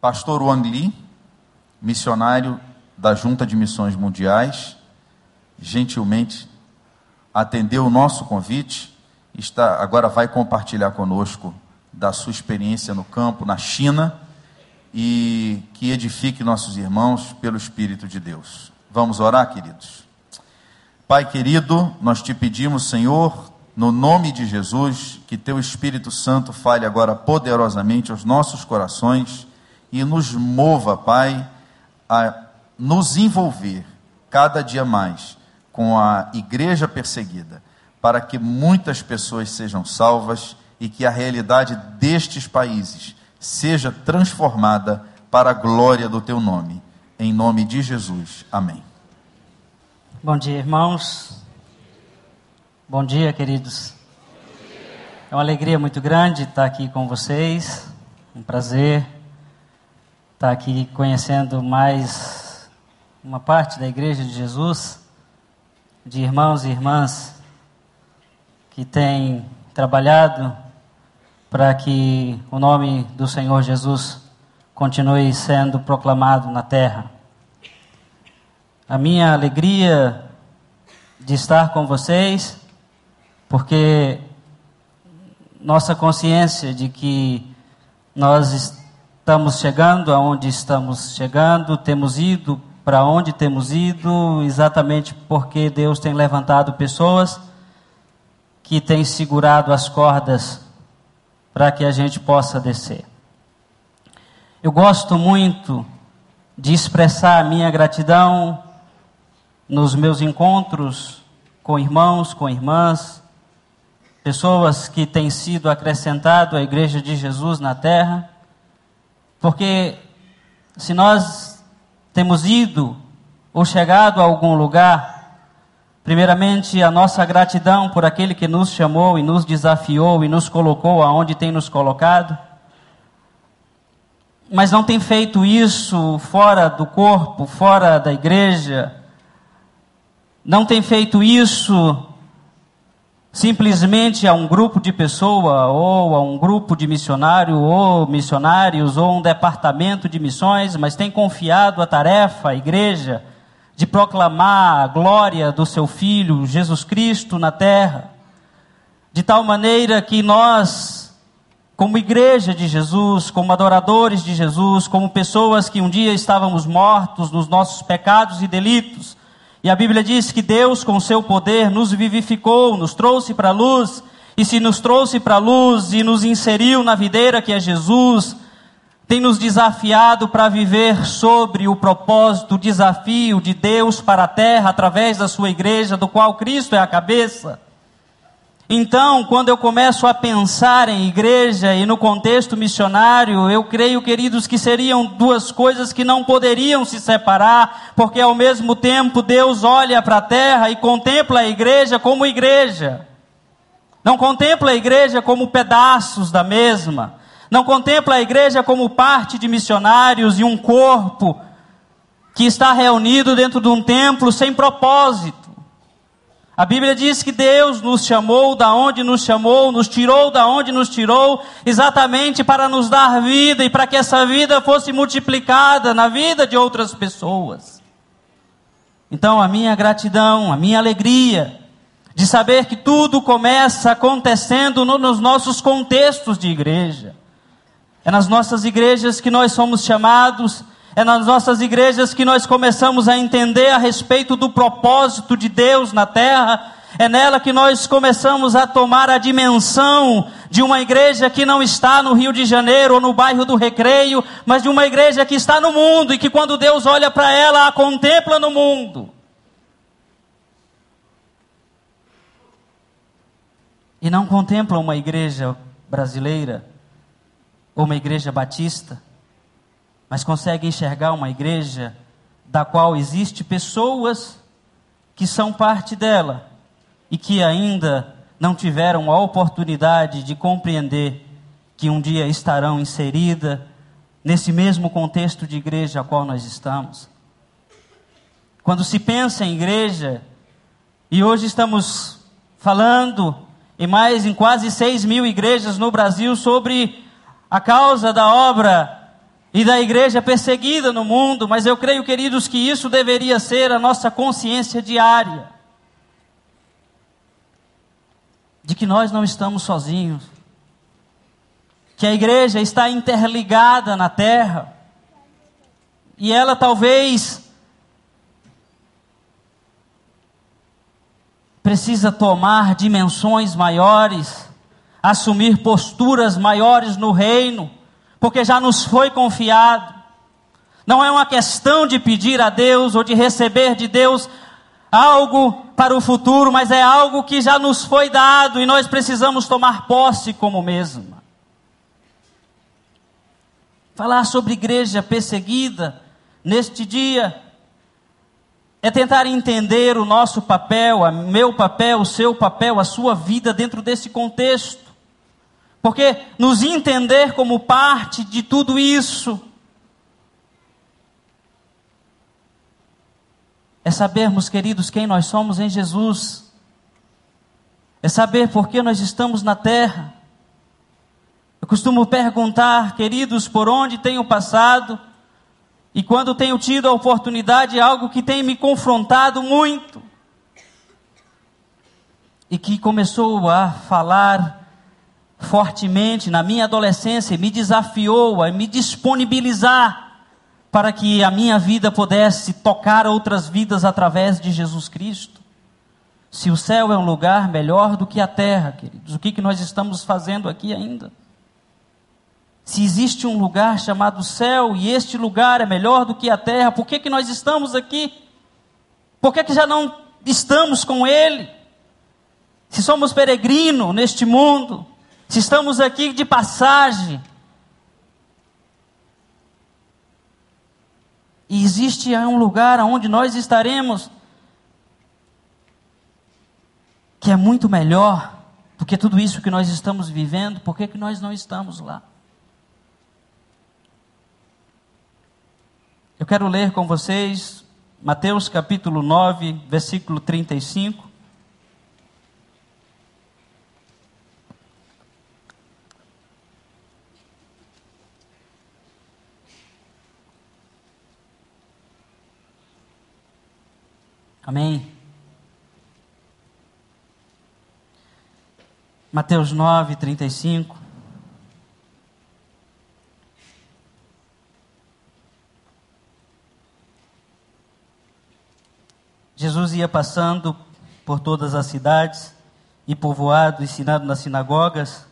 Pastor Wang Li, missionário da Junta de Missões Mundiais, gentilmente atendeu o nosso convite, está agora vai compartilhar conosco da sua experiência no campo na China e que edifique nossos irmãos pelo Espírito de Deus. Vamos orar, queridos. Pai querido, nós te pedimos, Senhor, no nome de Jesus, que teu Espírito Santo fale agora poderosamente aos nossos corações e nos mova, Pai, a nos envolver cada dia mais com a igreja perseguida, para que muitas pessoas sejam salvas e que a realidade destes países seja transformada para a glória do teu nome. Em nome de Jesus. Amém. Bom dia, irmãos. Bom dia, queridos. É uma alegria muito grande estar aqui com vocês. Um prazer estar aqui conhecendo mais uma parte da Igreja de Jesus, de irmãos e irmãs que têm trabalhado para que o nome do Senhor Jesus continue sendo proclamado na terra. A minha alegria de estar com vocês, porque nossa consciência de que nós estamos chegando aonde estamos chegando, temos ido para onde temos ido, exatamente porque Deus tem levantado pessoas que têm segurado as cordas para que a gente possa descer. Eu gosto muito de expressar a minha gratidão nos meus encontros com irmãos, com irmãs, pessoas que têm sido acrescentado à igreja de Jesus na terra, porque se nós temos ido ou chegado a algum lugar, Primeiramente, a nossa gratidão por aquele que nos chamou e nos desafiou e nos colocou aonde tem nos colocado. Mas não tem feito isso fora do corpo, fora da igreja. Não tem feito isso simplesmente a um grupo de pessoa ou a um grupo de missionário ou missionários ou um departamento de missões, mas tem confiado a tarefa à igreja de proclamar a glória do seu Filho, Jesus Cristo, na terra, de tal maneira que nós, como igreja de Jesus, como adoradores de Jesus, como pessoas que um dia estávamos mortos nos nossos pecados e delitos, e a Bíblia diz que Deus, com seu poder, nos vivificou, nos trouxe para a luz, e se nos trouxe para a luz e nos inseriu na videira que é Jesus, tem nos desafiado para viver sobre o propósito, o desafio de Deus para a terra através da sua igreja, do qual Cristo é a cabeça. Então, quando eu começo a pensar em igreja e no contexto missionário, eu creio, queridos, que seriam duas coisas que não poderiam se separar, porque ao mesmo tempo Deus olha para a terra e contempla a igreja como igreja. Não contempla a igreja como pedaços da mesma, não contempla a igreja como parte de missionários e um corpo que está reunido dentro de um templo sem propósito. A Bíblia diz que Deus nos chamou da onde nos chamou, nos tirou da onde nos tirou, exatamente para nos dar vida e para que essa vida fosse multiplicada na vida de outras pessoas. Então, a minha gratidão, a minha alegria de saber que tudo começa acontecendo no, nos nossos contextos de igreja. É nas nossas igrejas que nós somos chamados, é nas nossas igrejas que nós começamos a entender a respeito do propósito de Deus na terra, é nela que nós começamos a tomar a dimensão de uma igreja que não está no Rio de Janeiro ou no bairro do Recreio, mas de uma igreja que está no mundo e que quando Deus olha para ela, a contempla no mundo. E não contempla uma igreja brasileira ou uma igreja batista, mas consegue enxergar uma igreja da qual existe pessoas que são parte dela e que ainda não tiveram a oportunidade de compreender que um dia estarão inserida nesse mesmo contexto de igreja a qual nós estamos. Quando se pensa em igreja, e hoje estamos falando em mais em quase 6 mil igrejas no Brasil sobre a causa da obra e da igreja perseguida no mundo, mas eu creio, queridos, que isso deveria ser a nossa consciência diária. De que nós não estamos sozinhos, que a igreja está interligada na terra, e ela talvez precisa tomar dimensões maiores, assumir posturas maiores no reino, porque já nos foi confiado. Não é uma questão de pedir a Deus ou de receber de Deus algo para o futuro, mas é algo que já nos foi dado e nós precisamos tomar posse como mesma. Falar sobre igreja perseguida neste dia é tentar entender o nosso papel, o meu papel, o seu papel, a sua vida dentro desse contexto. Porque nos entender como parte de tudo isso é sabermos, queridos, quem nós somos em Jesus. É saber por que nós estamos na terra. Eu costumo perguntar, queridos, por onde tenho passado, e quando tenho tido a oportunidade, é algo que tem me confrontado muito. E que começou a falar fortemente na minha adolescência, me desafiou a me disponibilizar para que a minha vida pudesse tocar outras vidas através de Jesus Cristo. Se o céu é um lugar melhor do que a terra, queridos, o que, que nós estamos fazendo aqui ainda? Se existe um lugar chamado céu e este lugar é melhor do que a terra, por que, que nós estamos aqui? Por que, que já não estamos com Ele? Se somos peregrinos neste mundo, se estamos aqui de passagem, e existe um lugar onde nós estaremos que é muito melhor do que tudo isso que nós estamos vivendo, por que, que nós não estamos lá? Eu quero ler com vocês Mateus capítulo 9, versículo 35. Amém. Mateus 9, 35. Jesus ia passando por todas as cidades e povoados, ensinando nas sinagogas,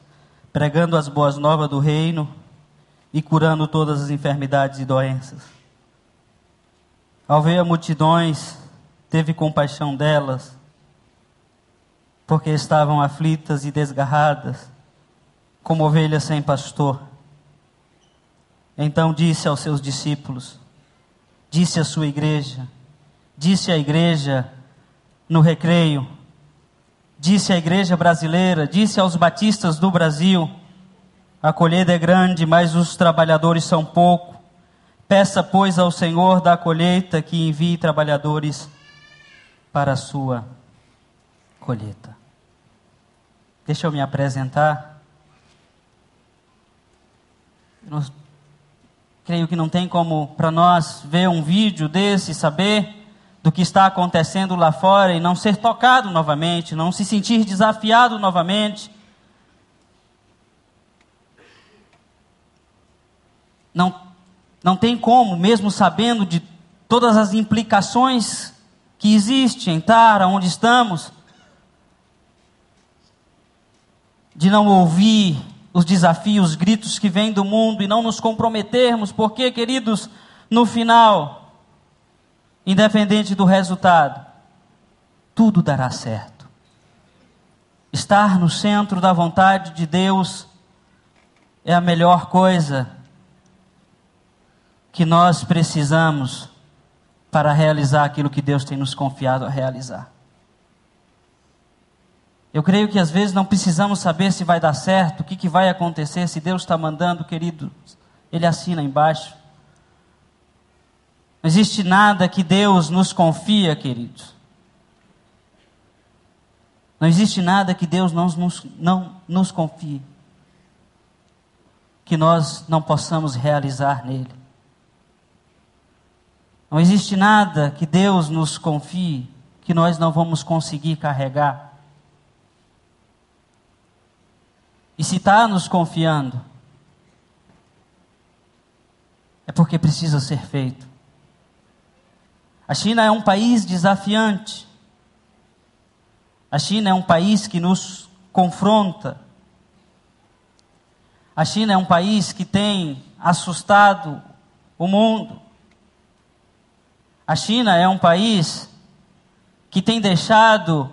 pregando as boas novas do reino e curando todas as enfermidades e doenças. Ao ver a multidões, teve compaixão delas, porque estavam aflitas e desgarradas, como ovelhas sem pastor. Então disse aos seus discípulos, disse à sua igreja: disse à igreja no recreio, disse à igreja brasileira, disse aos batistas do Brasil: a colheita é grande, mas os trabalhadores são pouco. Peça, pois, ao Senhor da colheita que envie trabalhadores para a sua colheita. Deixa eu me apresentar. Eu creio que não tem como para nós ver um vídeo desse, saber do que está acontecendo lá fora e não ser tocado novamente, não se sentir desafiado novamente. Não, não tem como, mesmo sabendo de todas as implicações que existem em estar onde estamos, de não ouvir os desafios, os gritos que vêm do mundo e não nos comprometermos, porque, queridos, no final, independente do resultado, tudo dará certo. Estar no centro da vontade de Deus é a melhor coisa que nós precisamos para realizar aquilo que Deus tem nos confiado a realizar. Eu creio que às vezes não precisamos saber se vai dar certo, o que, que vai acontecer, se Deus está mandando, querido, Ele assina embaixo. Não existe nada que Deus nos confia, queridos. Não existe nada que Deus não nos, não nos confie, que nós não possamos realizar nele. Não existe nada que Deus nos confie que nós não vamos conseguir carregar. E se está nos confiando, é porque precisa ser feito. A China é um país desafiante. A China é um país que nos confronta. A China é um país que tem assustado o mundo. A China é um país que tem deixado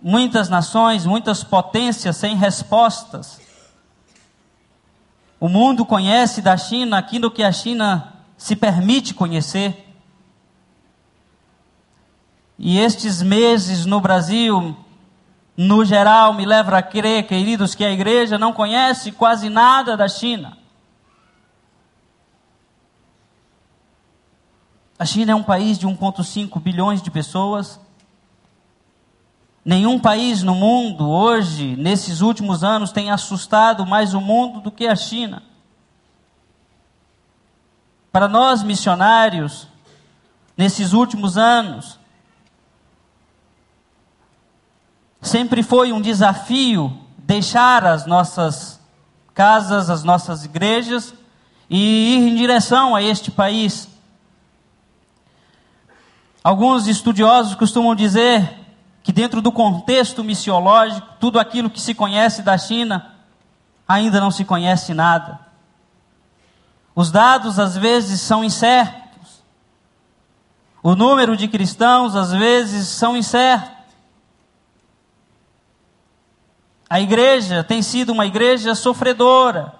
muitas nações, muitas potências sem respostas. O mundo conhece da China aquilo que a China se permite conhecer. E estes meses no Brasil, no geral, me levam a crer, queridos, que a igreja não conhece quase nada da China. A China é um país de 1,5 bilhões de pessoas. Nenhum país no mundo hoje, nesses últimos anos, tem assustado mais o mundo do que a China. Para nós missionários, nesses últimos anos, sempre foi um desafio deixar as nossas casas, as nossas igrejas e ir em direção a este país. Alguns estudiosos costumam dizer que, dentro do contexto missiológico, tudo aquilo que se conhece da China, ainda não se conhece nada. Os dados, às vezes, são incertos. O número de cristãos, às vezes, são incertos. A igreja tem sido uma igreja sofredora.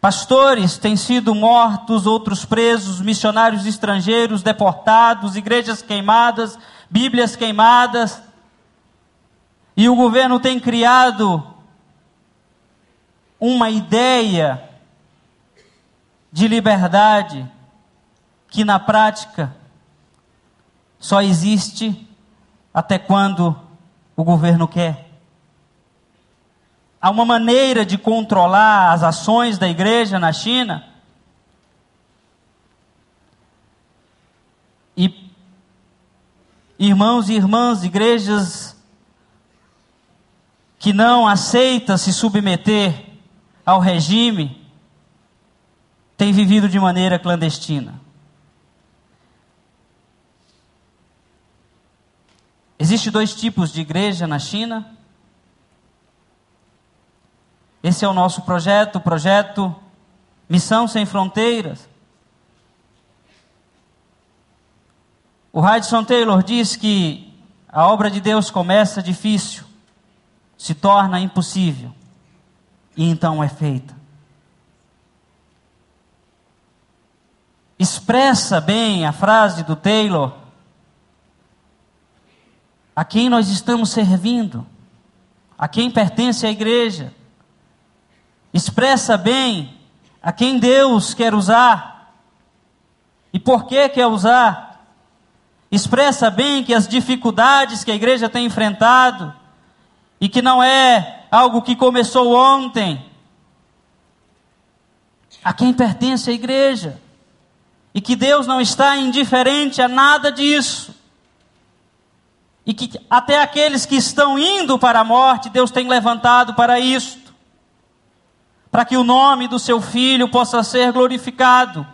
Pastores têm sido mortos, outros presos, missionários estrangeiros deportados, igrejas queimadas, Bíblias queimadas. E o governo tem criado uma ideia de liberdade que na prática só existe até quando o governo quer. Há uma maneira de controlar as ações da igreja na China. E irmãos e irmãs, igrejas que não aceitam se submeter ao regime, têm vivido de maneira clandestina. Existem dois tipos de igreja na China. Esse é o nosso projeto, o projeto Missão Sem Fronteiras. O Hudson Taylor diz que a obra de Deus começa difícil, se torna impossível e então é feita. Expressa bem a frase do Taylor a quem nós estamos servindo, a quem pertence a igreja expressa bem a quem Deus quer usar e por que quer usar. Expressa bem que as dificuldades que a igreja tem enfrentado e que não é algo que começou ontem. A quem pertence a igreja. E que Deus não está indiferente a nada disso. E que até aqueles que estão indo para a morte, Deus tem levantado para isso para que o nome do seu filho possa ser glorificado.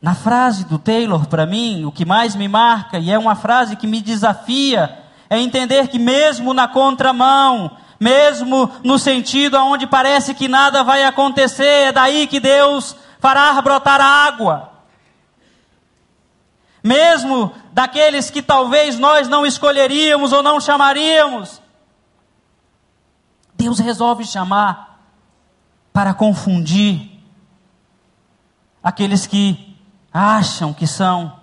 Na frase do Taylor, para mim, o que mais me marca, e é uma frase que me desafia, é entender que mesmo na contramão, mesmo no sentido onde parece que nada vai acontecer, é daí que Deus fará brotar água. Mesmo daqueles que talvez nós não escolheríamos ou não chamaríamos, Deus resolve chamar para confundir aqueles que acham que são.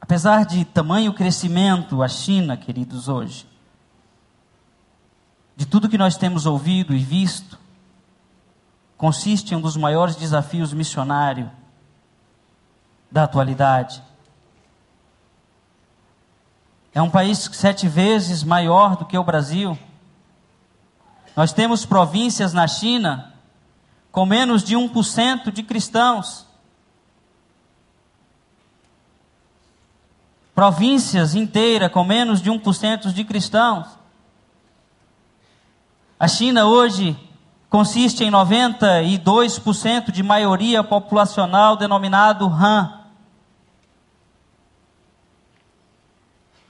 Apesar de tamanho crescimento a China, queridos, hoje, de tudo que nós temos ouvido e visto, consiste em um dos maiores desafios missionários da atualidade. É um país sete vezes maior do que o Brasil. Nós temos províncias na China com menos de 1% de cristãos. Províncias inteiras com menos de 1% de cristãos. A China hoje consiste em 92% de maioria populacional denominado Han.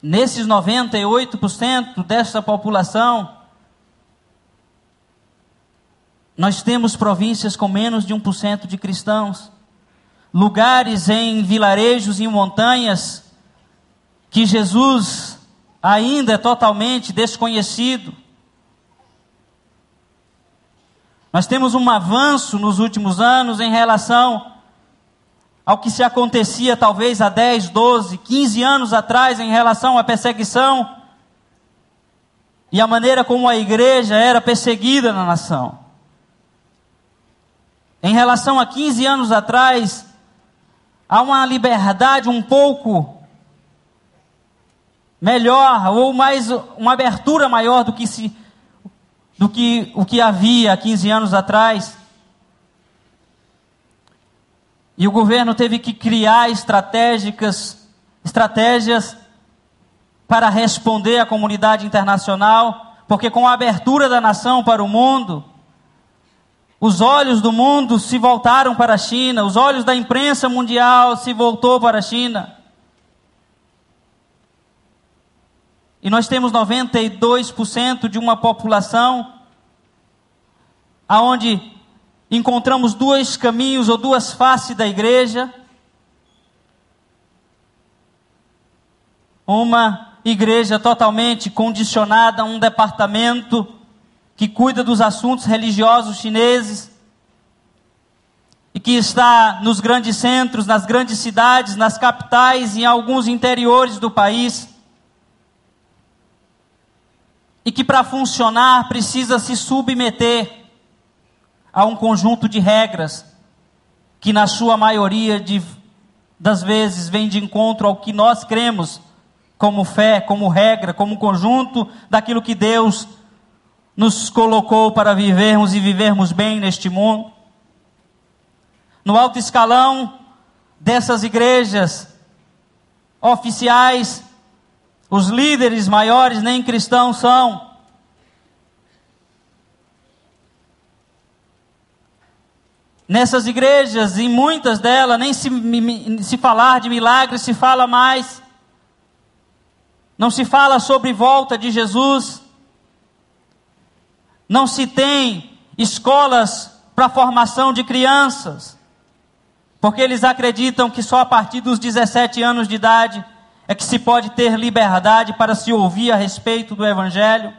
Nesses 98% dessa população, nós temos províncias com menos de 1% de cristãos, lugares em vilarejos e montanhas que Jesus ainda é totalmente desconhecido. Nós temos um avanço nos últimos anos em relação ao que se acontecia talvez há 10, 12, 15 anos atrás em relação à perseguição e a maneira como a igreja era perseguida na nação. Em relação a 15 anos atrás, há uma liberdade um pouco melhor ou mais uma abertura maior do que se do que o que havia 15 anos atrás. E o governo teve que criar estratégicas, estratégias para responder à comunidade internacional, porque com a abertura da nação para o mundo, os olhos do mundo se voltaram para a China, os olhos da imprensa mundial se voltou para a China. E nós temos 92% de uma população aonde encontramos dois caminhos ou duas faces da igreja. Uma igreja totalmente condicionada a um departamento que cuida dos assuntos religiosos chineses e que está nos grandes centros, nas grandes cidades, nas capitais e em alguns interiores do país e que para funcionar precisa se submeter a um conjunto de regras que, na sua maioria de, das vezes, vem de encontro ao que nós cremos como fé, como regra, como conjunto daquilo que Deus nos colocou para vivermos e vivermos bem neste mundo. No alto escalão dessas igrejas oficiais, os líderes maiores nem cristãos são. Nessas igrejas, em muitas delas, nem se, se falar de milagres se fala mais. Não se fala sobre volta de Jesus. Não se tem escolas para formação de crianças. Porque eles acreditam que só a partir dos 17 anos de idade é que se pode ter liberdade para se ouvir a respeito do Evangelho.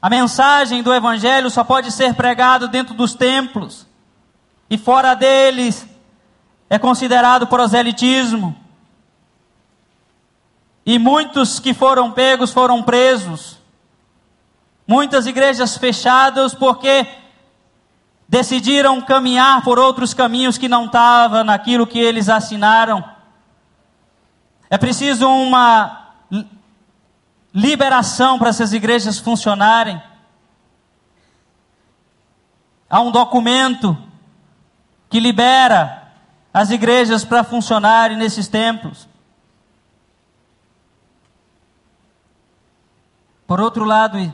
A mensagem do Evangelho só pode ser pregada dentro dos templos, e fora deles é considerado proselitismo. E muitos que foram pegos foram presos. Muitas igrejas fechadas porque decidiram caminhar por outros caminhos que não estavam naquilo que eles assinaram. É preciso uma liberação para essas igrejas funcionarem. Há um documento que libera as igrejas para funcionarem nesses templos. Por outro lado,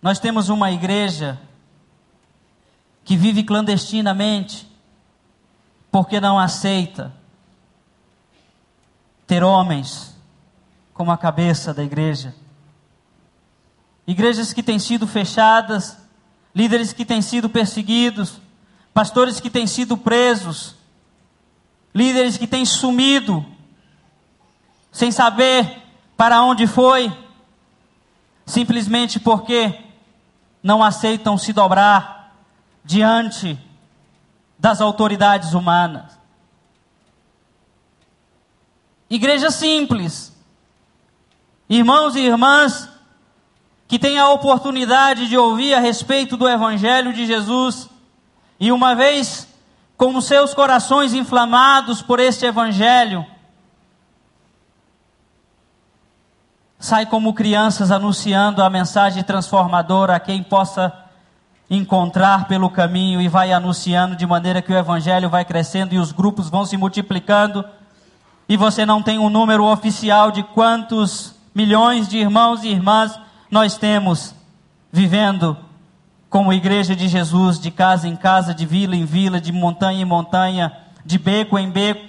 nós temos uma igreja que vive clandestinamente porque não aceita ter homens como a cabeça da igreja. Igrejas que têm sido fechadas, líderes que têm sido perseguidos, pastores que têm sido presos, líderes que têm sumido, sem saber para onde foi, simplesmente porque não aceitam se dobrar diante das autoridades humanas. Igreja simples. Irmãos e irmãs que têm a oportunidade de ouvir a respeito do Evangelho de Jesus e uma vez com os seus corações inflamados por este Evangelho, sai como crianças anunciando a mensagem transformadora a quem possa encontrar pelo caminho e vai anunciando de maneira que o evangelho vai crescendo e os grupos vão se multiplicando. E você não tem um número oficial de quantos milhões de irmãos e irmãs nós temos vivendo como igreja de Jesus, de casa em casa, de vila em vila, de montanha em montanha, de beco em beco.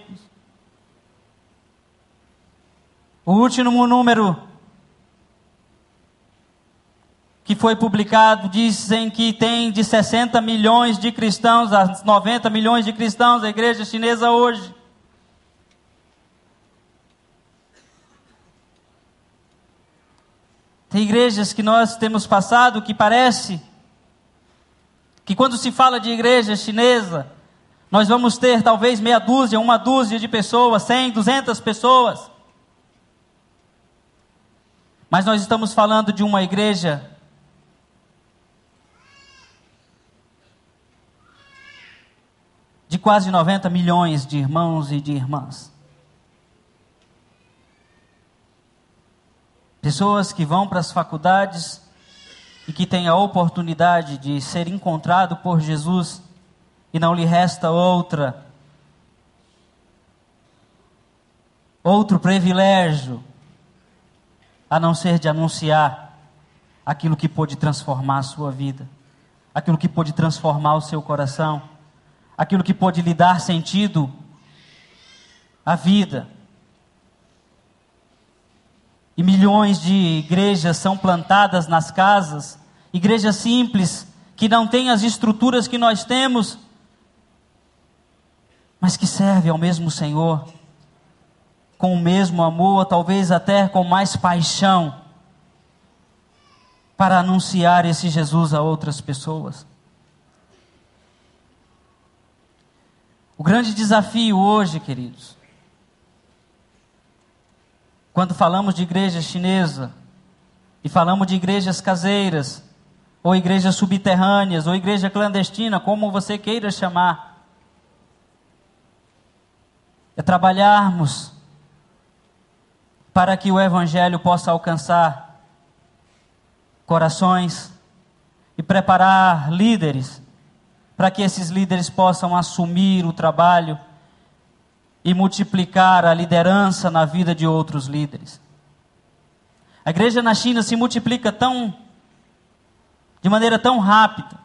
O último número que foi publicado dizem que tem de 60 milhões de cristãos a 90 milhões de cristãos a igreja chinesa hoje. Tem igrejas que nós temos passado que parece que quando se fala de igreja chinesa, nós vamos ter talvez meia dúzia, uma dúzia de pessoas, 100, 200 pessoas. Mas nós estamos falando de uma igreja de quase 90 milhões de irmãos e de irmãs. Pessoas que vão para as faculdades e que têm a oportunidade de ser encontrado por Jesus e não lhe resta outra outro privilégio a não ser de anunciar aquilo que pode transformar a sua vida, aquilo que pode transformar o seu coração, aquilo que pode lhe dar sentido à vida. E milhões de igrejas são plantadas nas casas, igrejas simples, que não têm as estruturas que nós temos, mas que servem ao mesmo Senhor, com o mesmo amor, talvez até com mais paixão, para anunciar esse Jesus a outras pessoas. O grande desafio hoje, queridos, quando falamos de igreja chinesa e falamos de igrejas caseiras, ou igrejas subterrâneas, ou igreja clandestina, como você queira chamar, é trabalharmos para que o Evangelho possa alcançar corações e preparar líderes para que esses líderes possam assumir o trabalho e multiplicar a liderança na vida de outros líderes. A igreja na China se multiplica tão de maneira tão rápida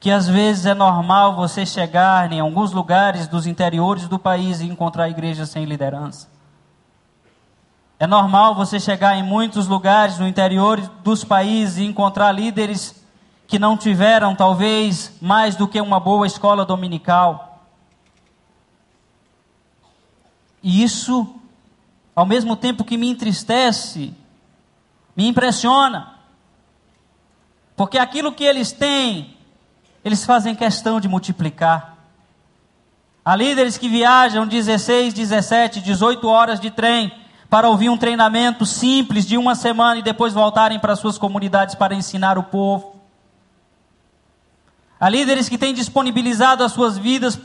que às vezes é normal você chegar em alguns lugares dos interiores do país e encontrar igrejas sem liderança. É normal você chegar em muitos lugares no interior dos países e encontrar líderes que não tiveram talvez mais do que uma boa escola dominical E isso, ao mesmo tempo que me entristece, me impressiona. Porque aquilo que eles têm, eles fazem questão de multiplicar. Há líderes que viajam 16, 17, 18 horas de trem para ouvir um treinamento simples de uma semana e depois voltarem para suas comunidades para ensinar o povo. Há líderes que têm disponibilizado as suas vidas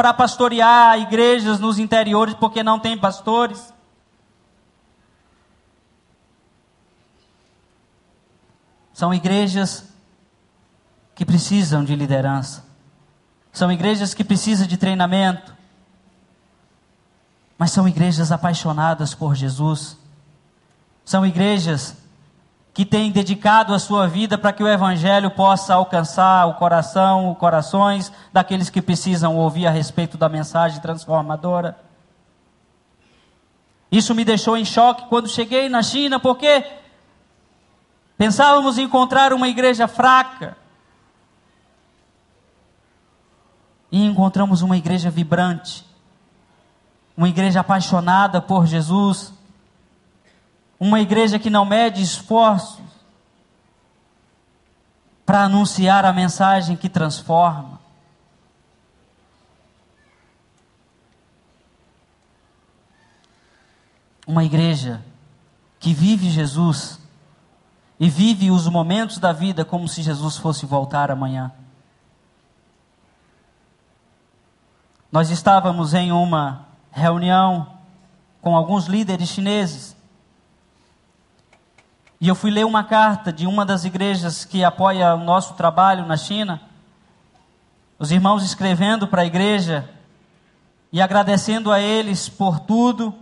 para pastorear igrejas nos interiores porque não tem pastores. São igrejas que precisam de liderança. São igrejas que precisam de treinamento. Mas são igrejas apaixonadas por Jesus. São igrejas que tem dedicado a sua vida para que o Evangelho possa alcançar o coração, os corações daqueles que precisam ouvir a respeito da mensagem transformadora. Isso me deixou em choque quando cheguei na China, porque pensávamos encontrar uma igreja fraca. E encontramos uma igreja vibrante, uma igreja apaixonada por Jesus, uma igreja que não mede esforços para anunciar a mensagem que transforma. Uma igreja que vive Jesus e vive os momentos da vida como se Jesus fosse voltar amanhã. Nós estávamos em uma reunião com alguns líderes chineses E eu fui ler uma carta de uma das igrejas que apoia o nosso trabalho na China. Os irmãos escrevendo para a igreja e agradecendo a eles por tudo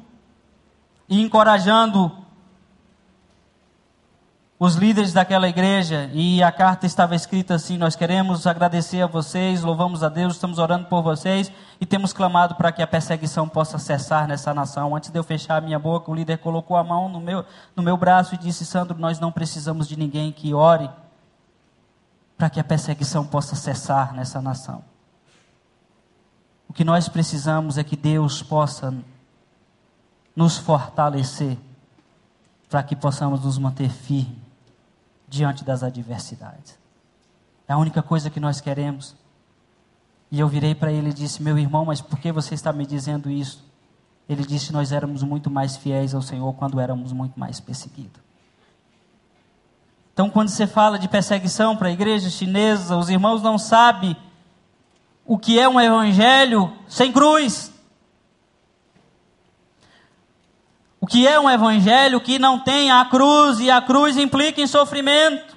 e encorajando os líderes daquela igreja, e a carta estava escrita assim: Nós queremos agradecer a vocês, louvamos a Deus, estamos orando por vocês e temos clamado para que a perseguição possa cessar nessa nação. Antes de eu fechar a minha boca, o líder colocou a mão no meu, no meu braço e disse: Sandro, nós não precisamos de ninguém que ore para que a perseguição possa cessar nessa nação. O que nós precisamos é que Deus possa nos fortalecer para que possamos nos manter firmes diante das adversidades. É a única coisa que nós queremos. E eu virei para ele e disse: Meu irmão, mas por que você está me dizendo isso? Ele disse: Nós éramos muito mais fiéis ao Senhor quando éramos muito mais perseguidos. Então, quando você fala de perseguição para a igreja chinesa, os irmãos não sabem o que é um evangelho sem cruz. O que é um evangelho que não tem a cruz e a cruz implica em sofrimento?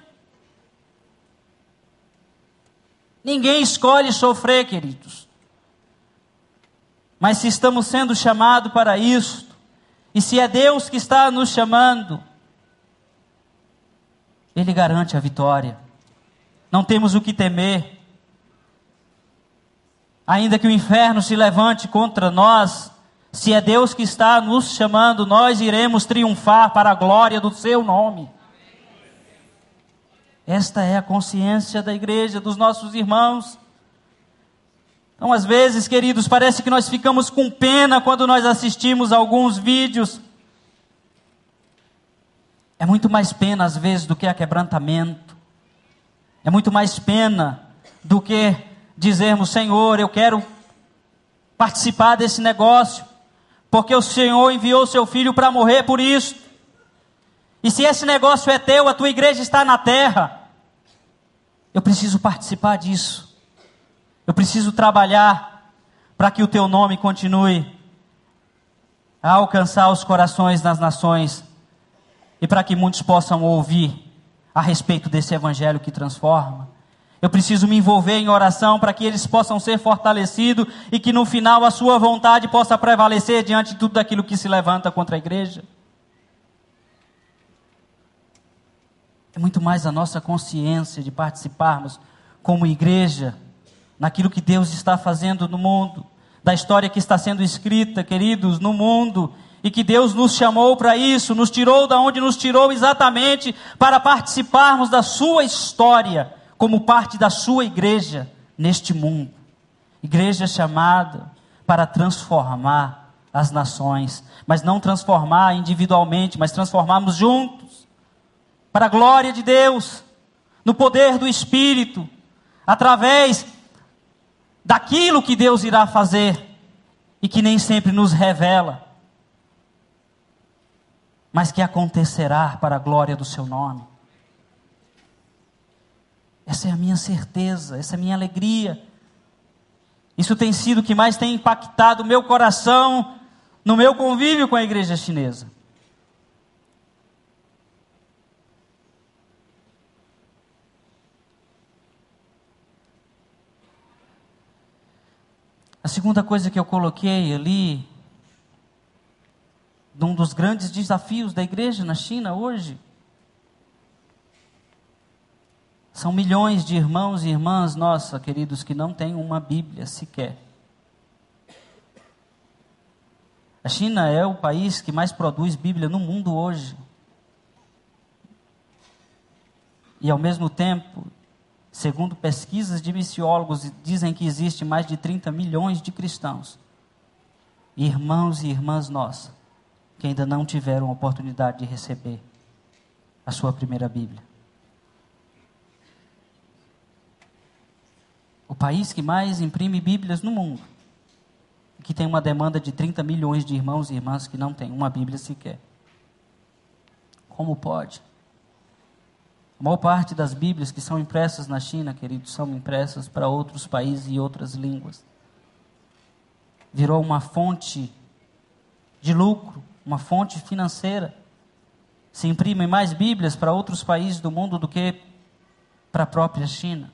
Ninguém escolhe sofrer, queridos. Mas se estamos sendo chamados para isso, e se é Deus que está nos chamando, Ele garante a vitória. Não temos o que temer. Ainda que o inferno se levante contra nós, se é Deus que está nos chamando, nós iremos triunfar para a glória do seu nome. Esta é a consciência da igreja, dos nossos irmãos. Então, às vezes, queridos, parece que nós ficamos com pena quando nós assistimos alguns vídeos. É muito mais pena, às vezes, do que a quebrantamento. É muito mais pena do que dizermos, Senhor, eu quero participar desse negócio porque o Senhor enviou seu filho para morrer por isso. E se esse negócio é teu, a tua igreja está na terra. Eu preciso participar disso. Eu preciso trabalhar para que o teu nome continue a alcançar os corações das nações e para que muitos possam ouvir a respeito desse evangelho que transforma. Eu preciso me envolver em oração para que eles possam ser fortalecidos e que no final a sua vontade possa prevalecer diante de tudo aquilo que se levanta contra a igreja. É muito mais a nossa consciência de participarmos como igreja naquilo que Deus está fazendo no mundo, da história que está sendo escrita, queridos, no mundo, e que Deus nos chamou para isso, nos tirou da onde nos tirou exatamente para participarmos da sua história como parte da sua igreja neste mundo. Igreja chamada para transformar as nações, mas não transformar individualmente, mas transformarmos juntos, para a glória de Deus, no poder do Espírito, através daquilo que Deus irá fazer e que nem sempre nos revela, mas que acontecerá para a glória do seu nome. Essa é a minha certeza, essa é a minha alegria. Isso tem sido o que mais tem impactado o meu coração no meu convívio com a igreja chinesa. A segunda coisa que eu coloquei ali, um dos grandes desafios da igreja na China hoje, São milhões de irmãos e irmãs, nossa, queridos, que não têm uma Bíblia sequer. A China é o país que mais produz Bíblia no mundo hoje. E ao mesmo tempo, segundo pesquisas de missiólogos, dizem que existe mais de 30 milhões de cristãos, irmãos e irmãs nossas, que ainda não tiveram a oportunidade de receber a sua primeira Bíblia. O país que mais imprime Bíblias no mundo, que tem uma demanda de 30 milhões de irmãos e irmãs que não têm uma Bíblia sequer. Como pode? A maior parte das Bíblias que são impressas na China, queridos, são impressas para outros países e outras línguas. Virou uma fonte de lucro, uma fonte financeira. se imprimem mais Bíblias para outros países do mundo do que para a própria China.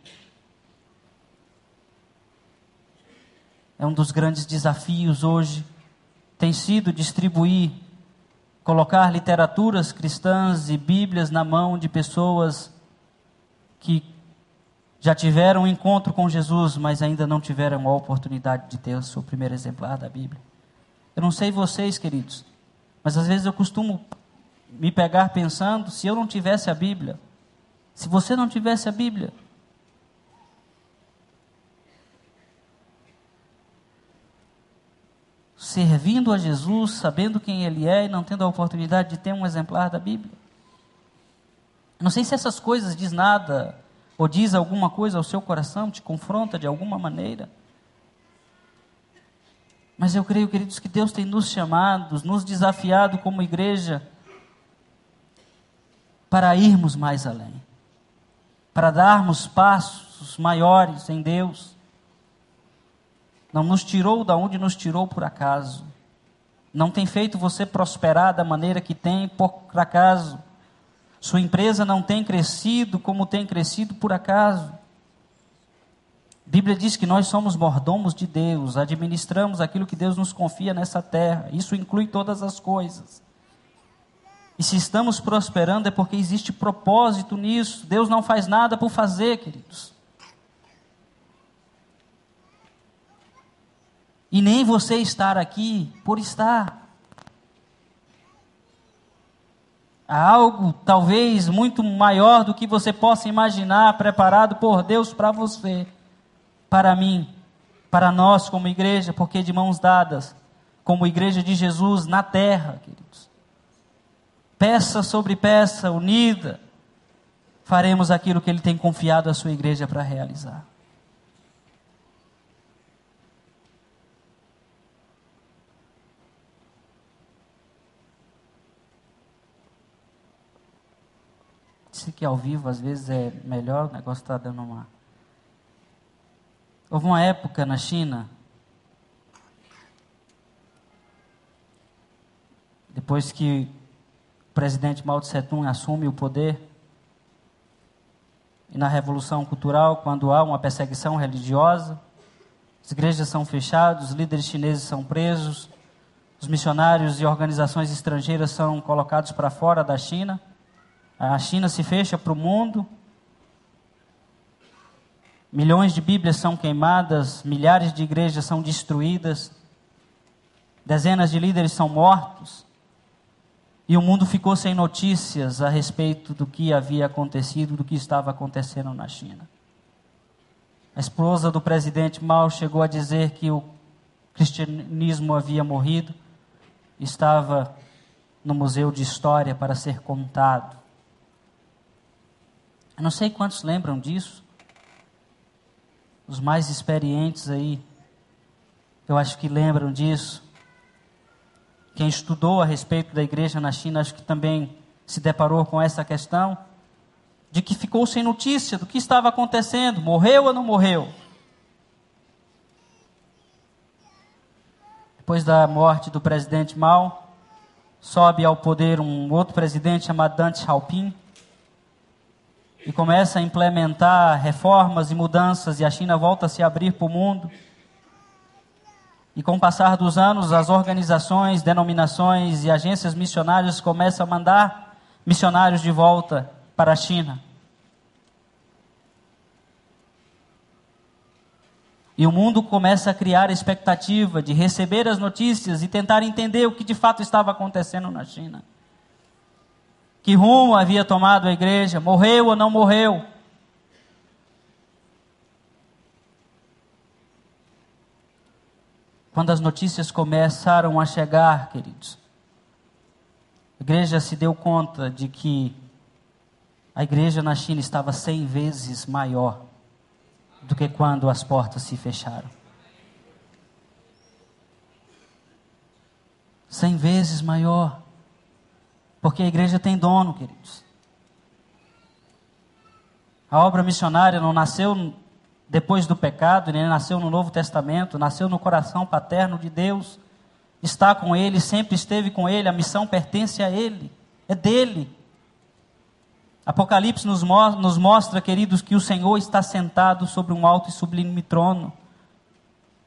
É um dos grandes desafios hoje, tem sido distribuir, colocar literaturas cristãs e Bíblias na mão de pessoas que já tiveram um encontro com Jesus, mas ainda não tiveram a oportunidade de ter o seu primeiro exemplar da Bíblia. Eu não sei vocês, queridos, mas às vezes eu costumo me pegar pensando: se eu não tivesse a Bíblia, se você não tivesse a Bíblia, servindo a Jesus, sabendo quem Ele é e não tendo a oportunidade de ter um exemplar da Bíblia. Não sei se essas coisas diz nada ou diz alguma coisa ao seu coração, te confronta de alguma maneira. Mas eu creio, queridos, que Deus tem nos chamado, nos desafiado como igreja para irmos mais além, para darmos passos maiores em Deus. Não nos tirou da onde nos tirou por acaso. Não tem feito você prosperar da maneira que tem por acaso. Sua empresa não tem crescido como tem crescido por acaso. A Bíblia diz que nós somos mordomos de Deus, administramos aquilo que Deus nos confia nessa terra. Isso inclui todas as coisas. E se estamos prosperando é porque existe propósito nisso. Deus não faz nada por fazer, queridos. E nem você estar aqui por estar. Há algo talvez muito maior do que você possa imaginar preparado por Deus para você, para mim, para nós como igreja, porque de mãos dadas, como igreja de Jesus na terra, queridos. Peça sobre peça, unida, faremos aquilo que Ele tem confiado à sua igreja para realizar. Disse que ao vivo às vezes é melhor, o negócio está dando uma. Houve uma época na China, depois que o presidente Mao Tse Tung assume o poder, e na Revolução Cultural, quando há uma perseguição religiosa, as igrejas são fechadas, os líderes chineses são presos, os missionários e organizações estrangeiras são colocados para fora da China. A China se fecha para o mundo. Milhões de Bíblias são queimadas, milhares de igrejas são destruídas, dezenas de líderes são mortos. E o mundo ficou sem notícias a respeito do que havia acontecido, do que estava acontecendo na China. A esposa do presidente Mao chegou a dizer que o cristianismo havia morrido, estava no Museu de História para ser contado. Eu não sei quantos lembram disso. Os mais experientes aí, eu acho que lembram disso. Quem estudou a respeito da igreja na China, acho que também se deparou com essa questão de que ficou sem notícia do que estava acontecendo, morreu ou não morreu. Depois da morte do presidente Mao, sobe ao poder um outro presidente chamado Deng Xiaoping e começa a implementar reformas e mudanças, e a China volta a se abrir para o mundo. E com o passar dos anos, as organizações, denominações e agências missionárias começam a mandar missionários de volta para a China. E o mundo começa a criar expectativa de receber as notícias e tentar entender o que de fato estava acontecendo na China. Que rumo havia tomado a igreja? Morreu ou não morreu? Quando as notícias começaram a chegar, queridos, a igreja se deu conta de que a igreja na China estava cem vezes maior do que quando as portas se fecharam. Cem vezes maior. Porque a igreja tem dono, queridos. A obra missionária não nasceu depois do pecado, nem nasceu no Novo Testamento, nasceu no coração paterno de Deus. Está com Ele, sempre esteve com Ele, a missão pertence a Ele. é dele. Apocalipse nos, mo nos mostra, queridos, que o Senhor está sentado sobre um alto e sublime trono.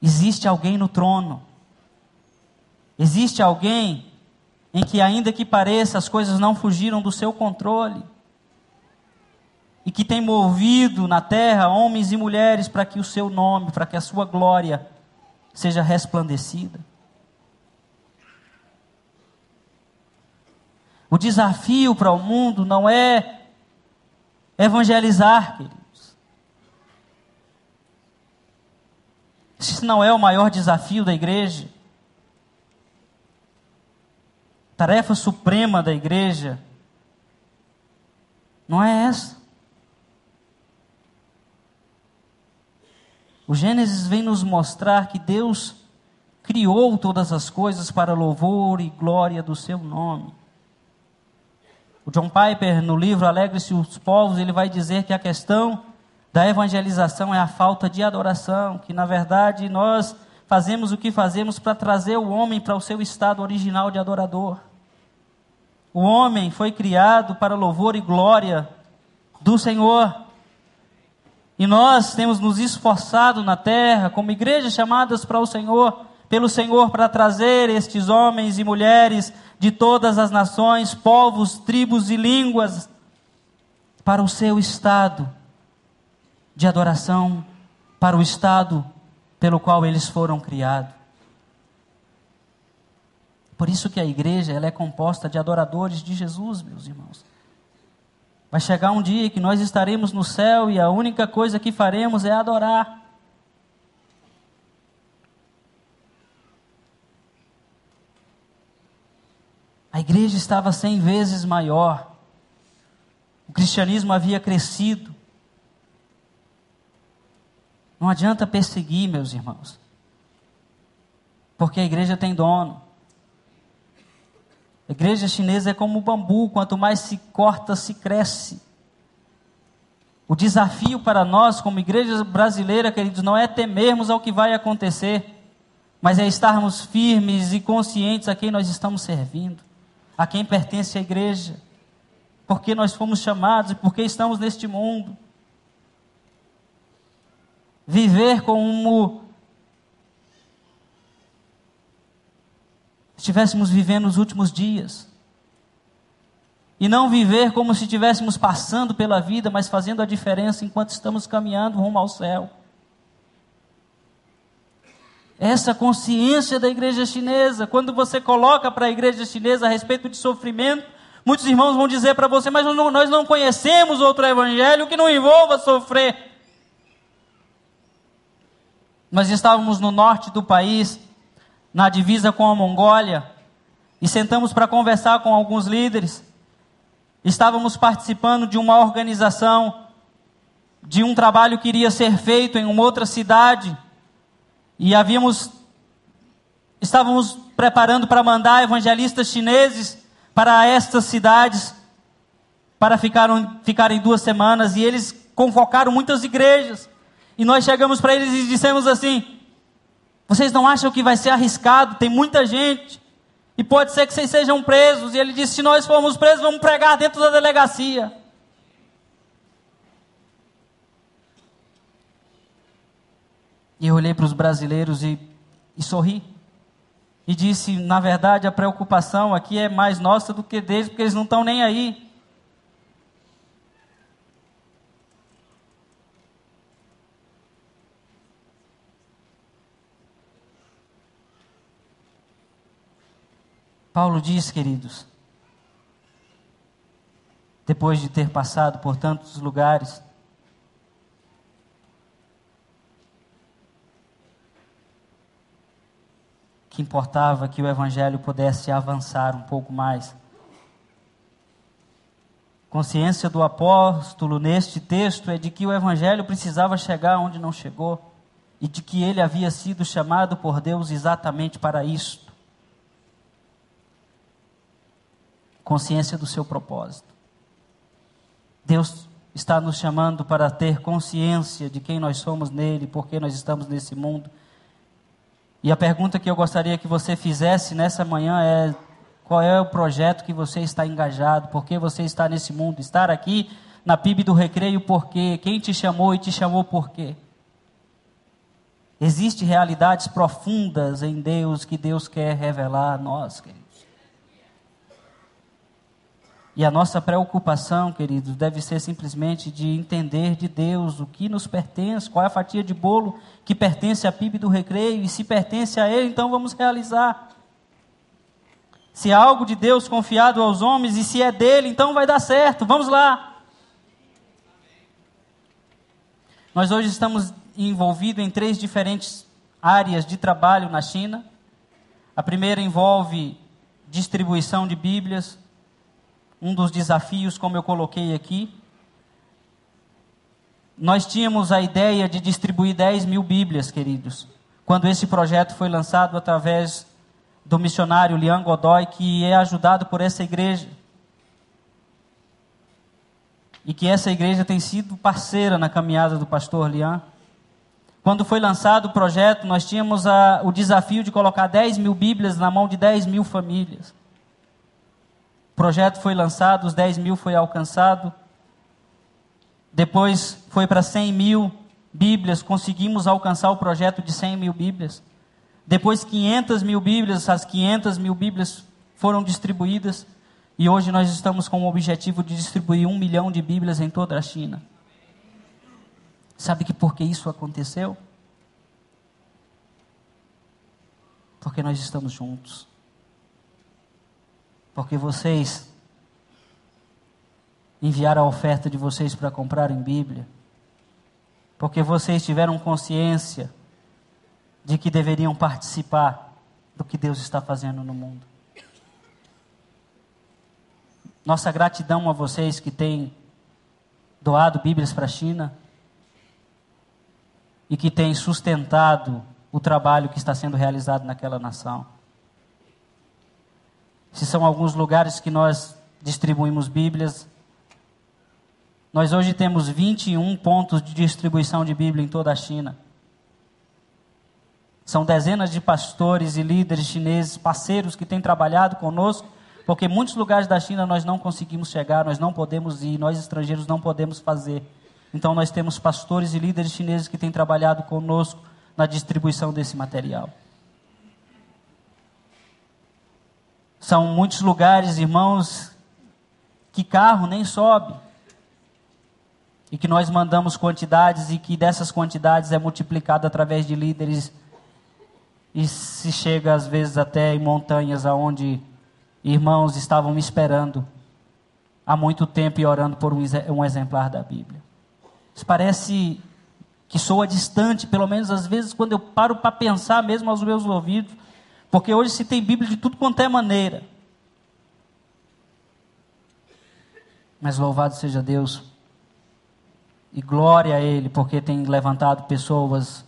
Existe alguém no trono. Existe alguém em que, ainda que pareça, as coisas não fugiram do seu controle. E que tem movido na terra homens e mulheres para que o seu nome, para que a sua glória seja resplandecida. O desafio para o mundo não é evangelizar, queridos. Isso não é o maior desafio da igreja. Tarefa suprema da igreja não é essa. O Gênesis vem nos mostrar que Deus criou todas as coisas para louvor e glória do seu nome. O John Piper, no livro Alegre-se os Povos, ele vai dizer que a questão da evangelização é a falta de adoração, que na verdade nós fazemos o que fazemos para trazer o homem para o seu estado original de adorador. O homem foi criado para louvor e glória do Senhor. E nós temos nos esforçado na terra, como igrejas chamadas para o Senhor, pelo Senhor, para trazer estes homens e mulheres de todas as nações, povos, tribos e línguas para o seu estado de adoração, para o estado pelo qual eles foram criados. Por isso que a igreja ela é composta de adoradores de Jesus, meus irmãos. Vai chegar um dia que nós estaremos no céu e a única coisa que faremos é adorar. A igreja estava cem vezes maior. O cristianismo havia crescido. Não adianta perseguir, meus irmãos. Porque a igreja tem dono. A igreja chinesa é como o bambu, quanto mais se corta, se cresce. O desafio para nós, como igreja brasileira, queridos, não é temermos ao que vai acontecer, mas é estarmos firmes e conscientes a quem nós estamos servindo a quem pertence a igreja, porque nós fomos chamados e porque estamos neste mundo. Viver como estivéssemos vivendo os últimos dias. E não viver como se estivéssemos passando pela vida, mas fazendo a diferença enquanto estamos caminhando rumo ao céu essa consciência da igreja chinesa. Quando você coloca para a igreja chinesa a respeito de sofrimento, muitos irmãos vão dizer para você, mas nós não conhecemos outro evangelho que não envolva sofrer. Nós estávamos no norte do país, na divisa com a Mongólia, e sentamos para conversar com alguns líderes. Estávamos participando de uma organização, de um trabalho que iria ser feito em uma outra cidade e havíamos estávamos preparando para mandar evangelistas chineses para estas cidades para ficarem, ficarem duas semanas e eles convocaram muitas igrejas. E nós chegamos para eles e dissemos assim: Vocês não acham que vai ser arriscado? Tem muita gente. E pode ser que vocês sejam presos. E ele disse: Se nós formos presos, vamos pregar dentro da delegacia. E eu olhei para os brasileiros e, e sorri. E disse: na verdade, a preocupação aqui é mais nossa do que deles, porque eles não estão nem aí. Paulo diz, queridos, depois de ter passado por tantos lugares, que importava que o Evangelho pudesse avançar um pouco mais. Consciência do apóstolo neste texto é de que o Evangelho precisava chegar onde não chegou e de que ele havia sido chamado por Deus exatamente para isto. Consciência do seu propósito. Deus está nos chamando para ter consciência de quem nós somos nele, porque nós estamos nesse mundo e a pergunta que eu gostaria que você fizesse nessa manhã é: qual é o projeto que você está engajado, por que você está nesse mundo, estar aqui na PIB do Recreio, por quê, quem te chamou e te chamou por quê. Existem realidades profundas em Deus que Deus quer revelar a nós, queridos. E a nossa preocupação, queridos, deve ser simplesmente de entender de Deus o que nos pertence, qual é a fatia de bolo que pertence à PIB do recreio, e se pertence a Ele, então vamos realizar. Se é algo de Deus confiado aos homens, e se é dele, então vai dar certo, vamos lá. Nós hoje estamos envolvidos em três diferentes áreas de trabalho na China. A primeira envolve distribuição de Bíblias, um dos desafios, como eu coloquei aqui. Nós tínhamos a ideia de distribuir 10 mil Bíblias, queridos, quando esse projeto foi lançado através do missionário Lian Godoy, que é ajudado por essa igreja. E que essa igreja tem sido parceira na caminhada do pastor Lian. Quando foi lançado o projeto, nós tínhamos a, o desafio de colocar 10 mil Bíblias na mão de 10 mil famílias. Projeto foi lançado, os 10 mil foi alcançado. Depois foi para 100 mil Bíblias, conseguimos alcançar o projeto de 100 mil Bíblias. Depois 500 mil Bíblias, as 500 mil Bíblias foram distribuídas. E hoje nós estamos com o objetivo de distribuir um milhão de Bíblias em toda a China. Sabe que por que isso aconteceu? Porque nós estamos juntos. Porque vocês enviaram a oferta de vocês para comprarem Bíblia. Porque vocês tiveram consciência de que deveriam participar do que Deus está fazendo no mundo. Nossa gratidão a vocês que têm doado Bíblias para a China e que tem sustentado o trabalho que está sendo realizado naquela nação. Se são alguns lugares que nós distribuímos Bíblias, nós hoje temos 21 pontos de distribuição de Bíblia em toda a China. São dezenas de pastores e líderes chineses, parceiros que têm trabalhado conosco, porque muitos lugares da China nós não conseguimos chegar, nós não podemos ir, nós estrangeiros não podemos fazer. Então, nós temos pastores e líderes chineses que têm trabalhado conosco na distribuição desse material. São muitos lugares, irmãos, que carro nem sobe. E que nós mandamos quantidades e que dessas quantidades é multiplicado através de líderes e se chega às vezes até em montanhas aonde irmãos estavam me esperando há muito tempo e orando por um exemplar da Bíblia. Isso parece que soa distante, pelo menos às vezes quando eu paro para pensar mesmo aos meus ouvidos, porque hoje se tem Bíblia de tudo quanto é maneira. Mas louvado seja Deus e glória a Ele, porque tem levantado pessoas,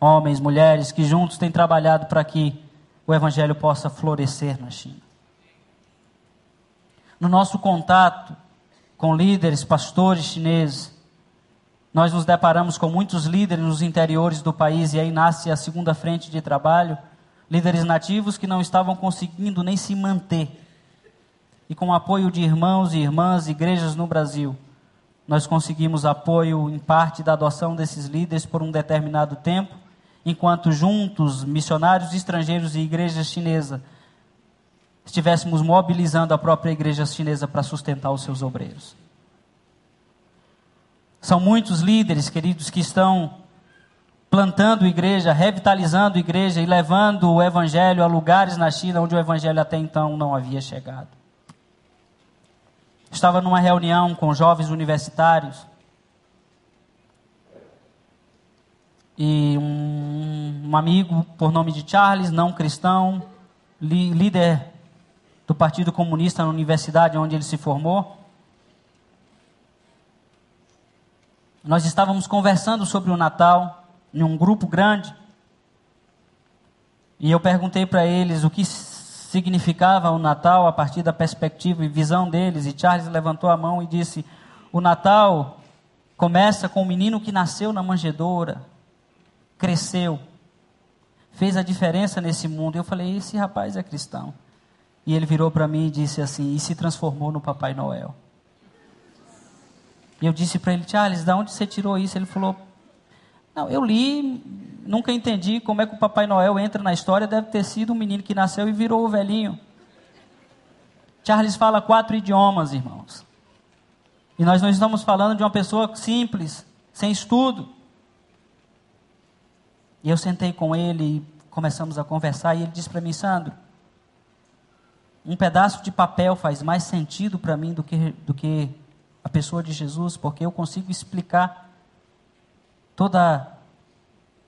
homens, mulheres, que juntos têm trabalhado para que o Evangelho possa florescer na China. No nosso contato com líderes, pastores chineses, nós nos deparamos com muitos líderes nos interiores do país e aí nasce a segunda frente de trabalho, líderes nativos que não estavam conseguindo nem se manter. E com o apoio de irmãos e irmãs, igrejas no Brasil, nós conseguimos apoio em parte da adoção desses líderes por um determinado tempo, enquanto juntos, missionários estrangeiros e igreja chinesa, estivéssemos mobilizando a própria igreja chinesa para sustentar os seus obreiros. São muitos líderes, queridos, que estão plantando igreja, revitalizando igreja e levando o evangelho a lugares na China onde o evangelho até então não havia chegado. Estava numa reunião com jovens universitários e um, um amigo por nome de Charles, não cristão, líder do Partido Comunista na universidade onde ele se formou, Nós estávamos conversando sobre o Natal em um grupo grande. E eu perguntei para eles o que significava o Natal a partir da perspectiva e visão deles. E Charles levantou a mão e disse: O Natal começa com o um menino que nasceu na manjedoura, cresceu, fez a diferença nesse mundo. Eu falei: Esse rapaz é cristão. E ele virou para mim e disse assim: e se transformou no Papai Noel. E eu disse para ele: Charles, de onde você tirou isso? Ele falou: Não, eu li, nunca entendi como é que o Papai Noel entra na história. Deve ter sido um menino que nasceu e virou o velhinho. Charles fala quatro idiomas, irmãos. E nós não estamos falando de uma pessoa simples, sem estudo. E eu sentei com ele e começamos a conversar. E ele disse para mim, Sandro, um pedaço de papel faz mais sentido para mim do que, do que a pessoa de Jesus, porque eu consigo explicar toda,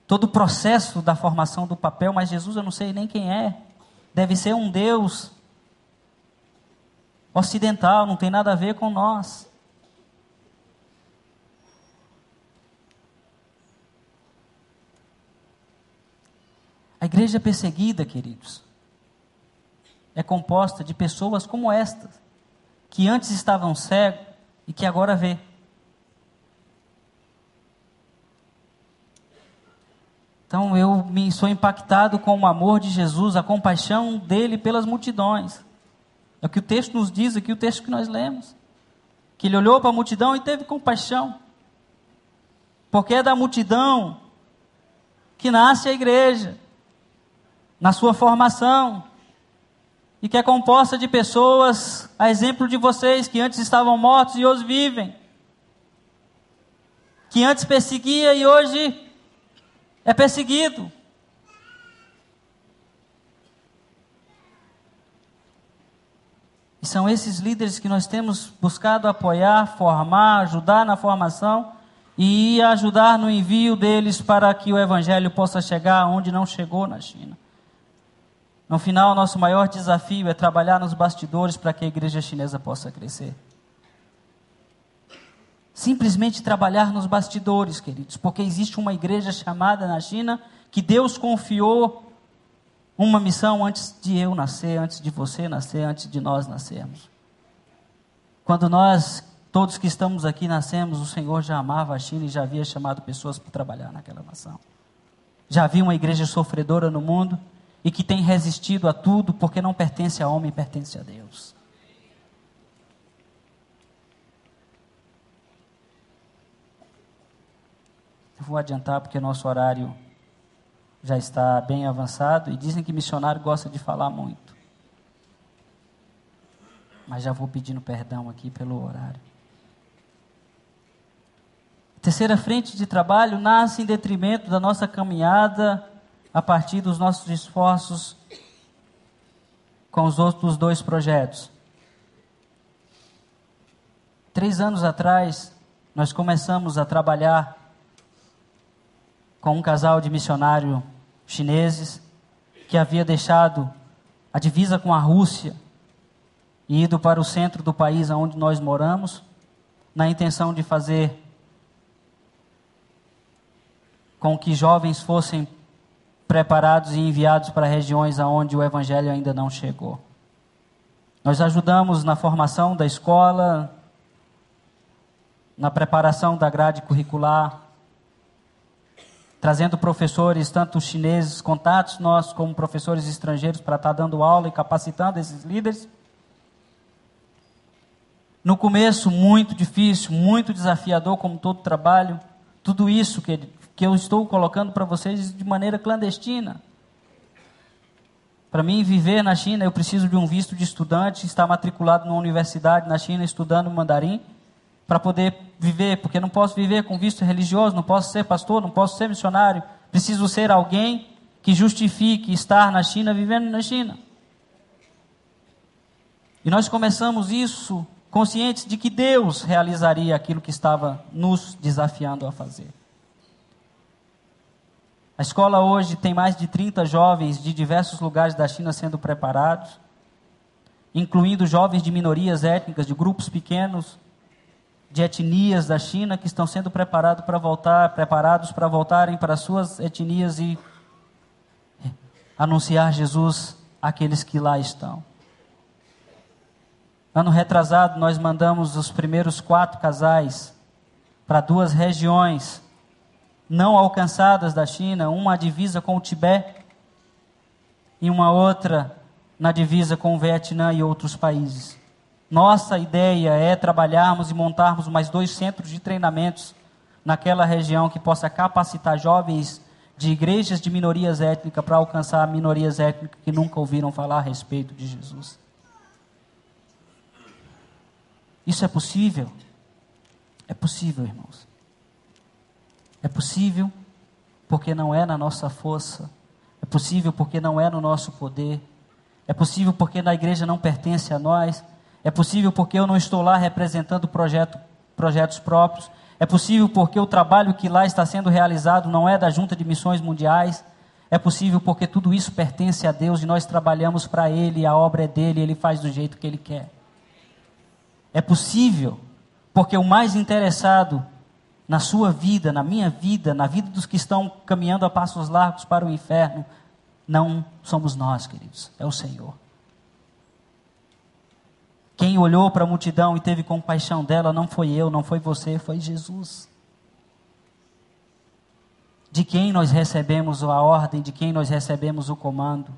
todo o processo da formação do papel, mas Jesus eu não sei nem quem é. Deve ser um Deus ocidental, não tem nada a ver com nós. A igreja perseguida, queridos, é composta de pessoas como estas, que antes estavam cegos e que agora vê. Então eu me sou impactado com o amor de Jesus, a compaixão dele pelas multidões. É o que o texto nos diz aqui, o texto que nós lemos. Que ele olhou para a multidão e teve compaixão. Porque é da multidão que nasce a igreja, na sua formação, e que é composta de pessoas, a exemplo de vocês, que antes estavam mortos e hoje vivem, que antes perseguia e hoje é perseguido. E são esses líderes que nós temos buscado apoiar, formar, ajudar na formação e ajudar no envio deles para que o evangelho possa chegar onde não chegou na China. No final, nosso maior desafio é trabalhar nos bastidores para que a igreja chinesa possa crescer. Simplesmente trabalhar nos bastidores, queridos, porque existe uma igreja chamada na China que Deus confiou uma missão antes de eu nascer, antes de você nascer, antes de nós nascermos. Quando nós, todos que estamos aqui, nascemos, o Senhor já amava a China e já havia chamado pessoas para trabalhar naquela nação. Já havia uma igreja sofredora no mundo e que tem resistido a tudo porque não pertence a homem, pertence a Deus. Eu vou adiantar porque nosso horário já está bem avançado e dizem que missionário gosta de falar muito. Mas já vou pedindo perdão aqui pelo horário. A terceira frente de trabalho nasce em detrimento da nossa caminhada a partir dos nossos esforços com os outros dois projetos. Três anos atrás, nós começamos a trabalhar com um casal de missionários chineses que havia deixado a divisa com a Rússia e ido para o centro do país onde nós moramos, na intenção de fazer com que jovens fossem preparados e enviados para regiões aonde o evangelho ainda não chegou. Nós ajudamos na formação da escola, na preparação da grade curricular, trazendo professores, tanto chineses, contatos nossos, como professores estrangeiros, para estar dando aula e capacitando esses líderes. No começo, muito difícil, muito desafiador, como todo trabalho. Tudo isso que que eu estou colocando para vocês de maneira clandestina. Para mim viver na China, eu preciso de um visto de estudante, estar matriculado numa universidade na China estudando mandarim, para poder viver, porque não posso viver com visto religioso, não posso ser pastor, não posso ser missionário, preciso ser alguém que justifique estar na China, vivendo na China. E nós começamos isso conscientes de que Deus realizaria aquilo que estava nos desafiando a fazer. A escola hoje tem mais de 30 jovens de diversos lugares da China sendo preparados, incluindo jovens de minorias étnicas, de grupos pequenos, de etnias da China que estão sendo preparados para voltar, preparados para voltarem para suas etnias e anunciar Jesus àqueles que lá estão. Ano retrasado, nós mandamos os primeiros quatro casais para duas regiões não alcançadas da China, uma divisa com o Tibete e uma outra na divisa com o Vietnã e outros países. Nossa ideia é trabalharmos e montarmos mais dois centros de treinamentos naquela região que possa capacitar jovens de igrejas de minorias étnicas para alcançar minorias étnicas que nunca ouviram falar a respeito de Jesus. Isso é possível? É possível, irmãos. É possível porque não é na nossa força. É possível porque não é no nosso poder. É possível porque na igreja não pertence a nós. É possível porque eu não estou lá representando projeto, projetos próprios. É possível porque o trabalho que lá está sendo realizado não é da Junta de Missões Mundiais. É possível porque tudo isso pertence a Deus e nós trabalhamos para Ele, a obra é dele, Ele faz do jeito que Ele quer. É possível porque o mais interessado na sua vida, na minha vida, na vida dos que estão caminhando a passos largos para o inferno, não somos nós, queridos, é o Senhor. Quem olhou para a multidão e teve compaixão dela não foi eu, não foi você, foi Jesus. De quem nós recebemos a ordem, de quem nós recebemos o comando.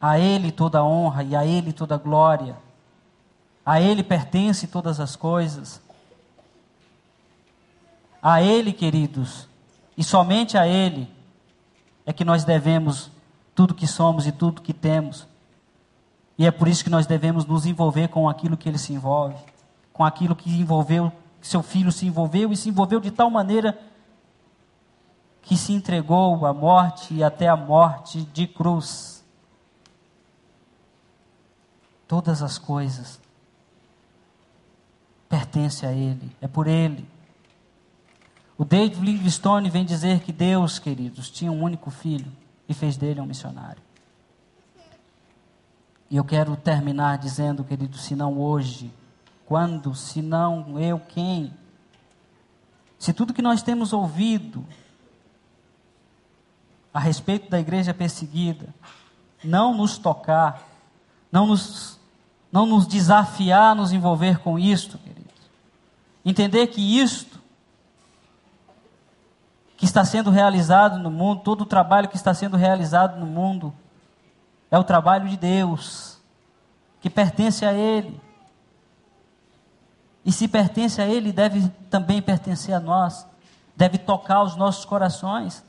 A Ele toda honra e a Ele toda glória. A Ele pertence todas as coisas. A Ele, queridos, e somente a Ele é que nós devemos tudo que somos e tudo que temos. E é por isso que nós devemos nos envolver com aquilo que ele se envolve, com aquilo que envolveu, que seu filho se envolveu e se envolveu de tal maneira que se entregou à morte e até a morte de cruz. Todas as coisas pertencem a ele, é por ele. O David Livingstone vem dizer que Deus, queridos, tinha um único filho e fez dele um missionário. E eu quero terminar dizendo, querido, se não hoje, quando, se não eu, quem? Se tudo que nós temos ouvido a respeito da igreja perseguida não nos tocar, não nos, não nos desafiar a nos envolver com isto, queridos. Entender que isto que está sendo realizado no mundo, todo o trabalho que está sendo realizado no mundo, é o trabalho de Deus, que pertence a Ele. E se pertence a Ele, deve também pertencer a nós, deve tocar os nossos corações,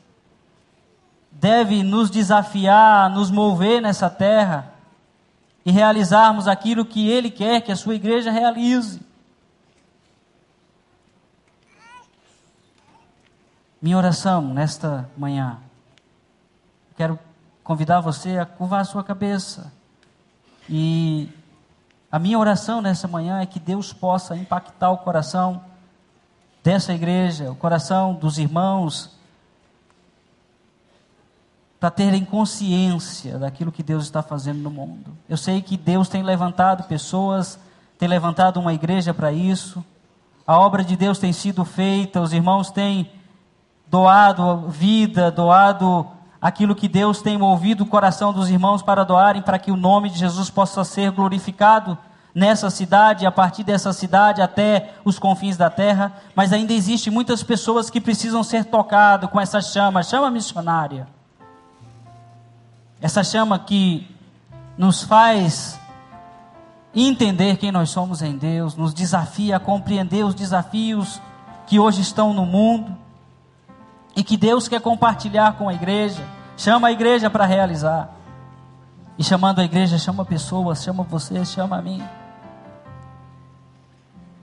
deve nos desafiar, nos mover nessa terra e realizarmos aquilo que Ele quer que a sua igreja realize. Minha oração nesta manhã, quero convidar você a curvar a sua cabeça. E a minha oração nessa manhã é que Deus possa impactar o coração dessa igreja, o coração dos irmãos, para terem consciência daquilo que Deus está fazendo no mundo. Eu sei que Deus tem levantado pessoas, tem levantado uma igreja para isso. A obra de Deus tem sido feita, os irmãos têm doado vida, doado aquilo que Deus tem movido o coração dos irmãos para doarem, para que o nome de Jesus possa ser glorificado nessa cidade, a partir dessa cidade até os confins da terra, mas ainda existe muitas pessoas que precisam ser tocadas com essa chama, chama missionária. Essa chama que nos faz entender quem nós somos em Deus, nos desafia a compreender os desafios que hoje estão no mundo e que Deus quer compartilhar com a igreja. Chama a igreja para realizar. E chamando a igreja, chama pessoas, chama você, chama a mim.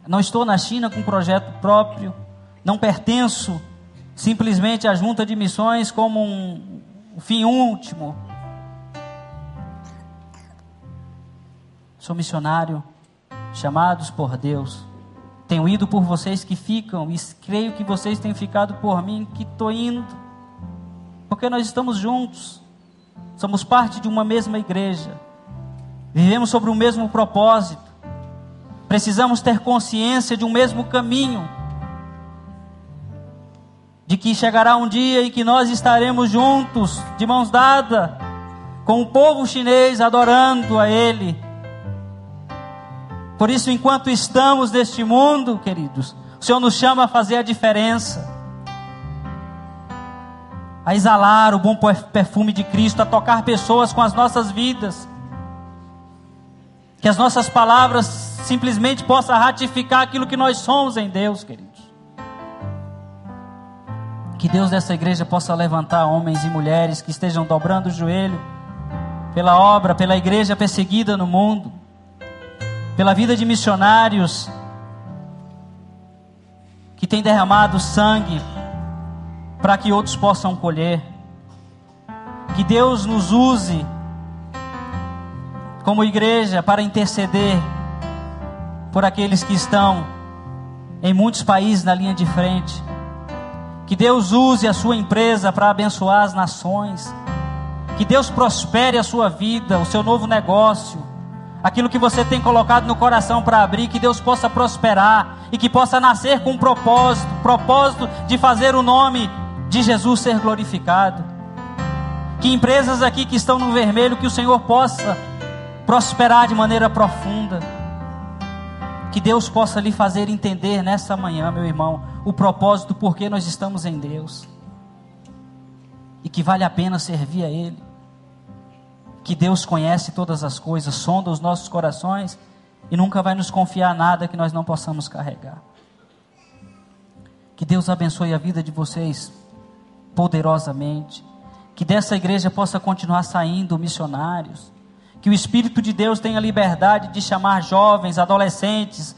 Não estou na China com um projeto próprio, não pertenço simplesmente à junta de missões como um fim último. Sou missionário, chamados por Deus tenho ido por vocês que ficam e creio que vocês têm ficado por mim que estou indo. Porque nós estamos juntos. Somos parte de uma mesma igreja. Vivemos sobre o mesmo propósito. Precisamos ter consciência de um mesmo caminho. De que chegará um dia em que nós estaremos juntos, de mãos dadas, com o povo chinês adorando a Ele por isso, enquanto estamos neste mundo, queridos, o Senhor nos chama a fazer a diferença. a exalar o bom perfume de Cristo, a tocar pessoas com as nossas vidas. Que as nossas palavras simplesmente possam ratificar aquilo que nós somos em Deus, queridos. Que Deus dessa igreja possa levantar homens e mulheres que estejam dobrando o joelho pela obra, pela igreja perseguida no mundo, pela vida de missionários que têm derramado sangue para que outros possam colher. Que Deus nos use como igreja para interceder por aqueles que estão em muitos países na linha de frente. Que Deus use a sua empresa para abençoar as nações. Que Deus prospere a sua vida, o seu novo negócio. Aquilo que você tem colocado no coração para abrir, que Deus possa prosperar e que possa nascer com um propósito propósito de fazer o nome de Jesus ser glorificado. Que empresas aqui que estão no vermelho, que o Senhor possa prosperar de maneira profunda. Que Deus possa lhe fazer entender nessa manhã, meu irmão, o propósito por que nós estamos em Deus. E que vale a pena servir a Ele. Que Deus conhece todas as coisas, sonda os nossos corações e nunca vai nos confiar nada que nós não possamos carregar. Que Deus abençoe a vida de vocês poderosamente. Que dessa igreja possa continuar saindo missionários. Que o Espírito de Deus tenha liberdade de chamar jovens, adolescentes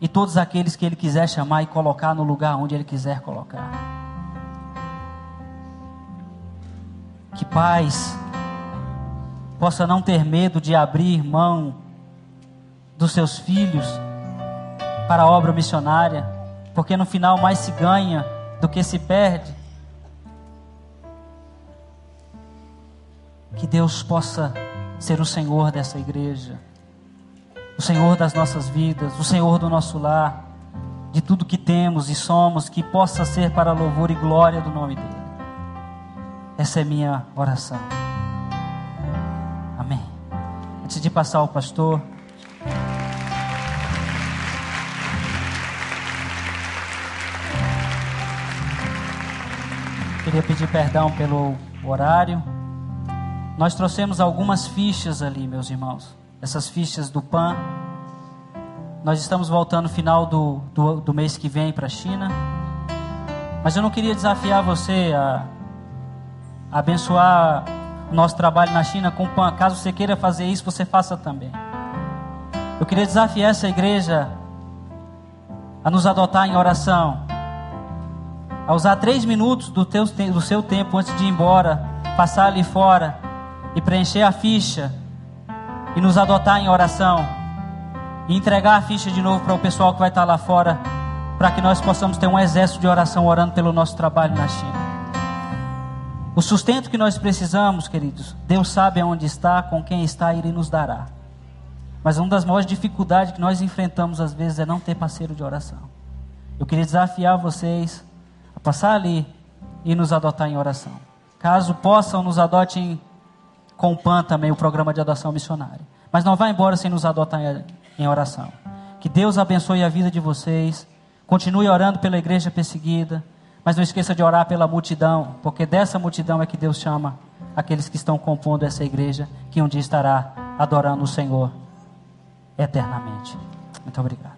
e todos aqueles que Ele quiser chamar e colocar no lugar onde Ele quiser colocar. Que pais possa não ter medo de abrir mão dos seus filhos para a obra missionária porque no final mais se ganha do que se perde. Que Deus possa ser o Senhor dessa igreja, o Senhor das nossas vidas, o Senhor do nosso lar, de tudo que temos e somos, que possa ser para louvor e glória do nome dEle. Essa é minha oração. Amém. Antes de passar ao pastor. Queria pedir perdão pelo horário. Nós trouxemos algumas fichas ali, meus irmãos. Essas fichas do PAN. Nós estamos voltando no final do, do, do mês que vem para a China. Mas eu não queria desafiar você a, abençoar o nosso trabalho na China com PAN. Caso você queira fazer isso, você faça também. Eu queria desafiar essa igreja a nos adotar em oração a usar três minutos do, teu, do seu tempo antes de ir embora, passar ali fora e preencher a ficha e nos adotar em oração e entregar a ficha de novo para o pessoal que vai estar lá fora, para que nós possamos ter um exército de oração orando pelo nosso trabalho na China. O sustento que nós precisamos, queridos, Deus sabe aonde está, com quem está, Ele nos dará. Mas uma das maiores dificuldades que nós enfrentamos às vezes é não ter parceiro de oração. Eu queria desafiar vocês passar ali e nos adotar em oração. Caso possam, nos adotem com o PAN também, o programa de adoção missionária. Mas não vá embora sem nos adotar em oração. Que Deus abençoe a vida de vocês. Continue orando pela igreja perseguida. Mas não esqueça de orar pela multidão, porque dessa multidão é que Deus chama aqueles que estão compondo essa igreja, que um dia estará adorando o Senhor eternamente. Muito obrigado.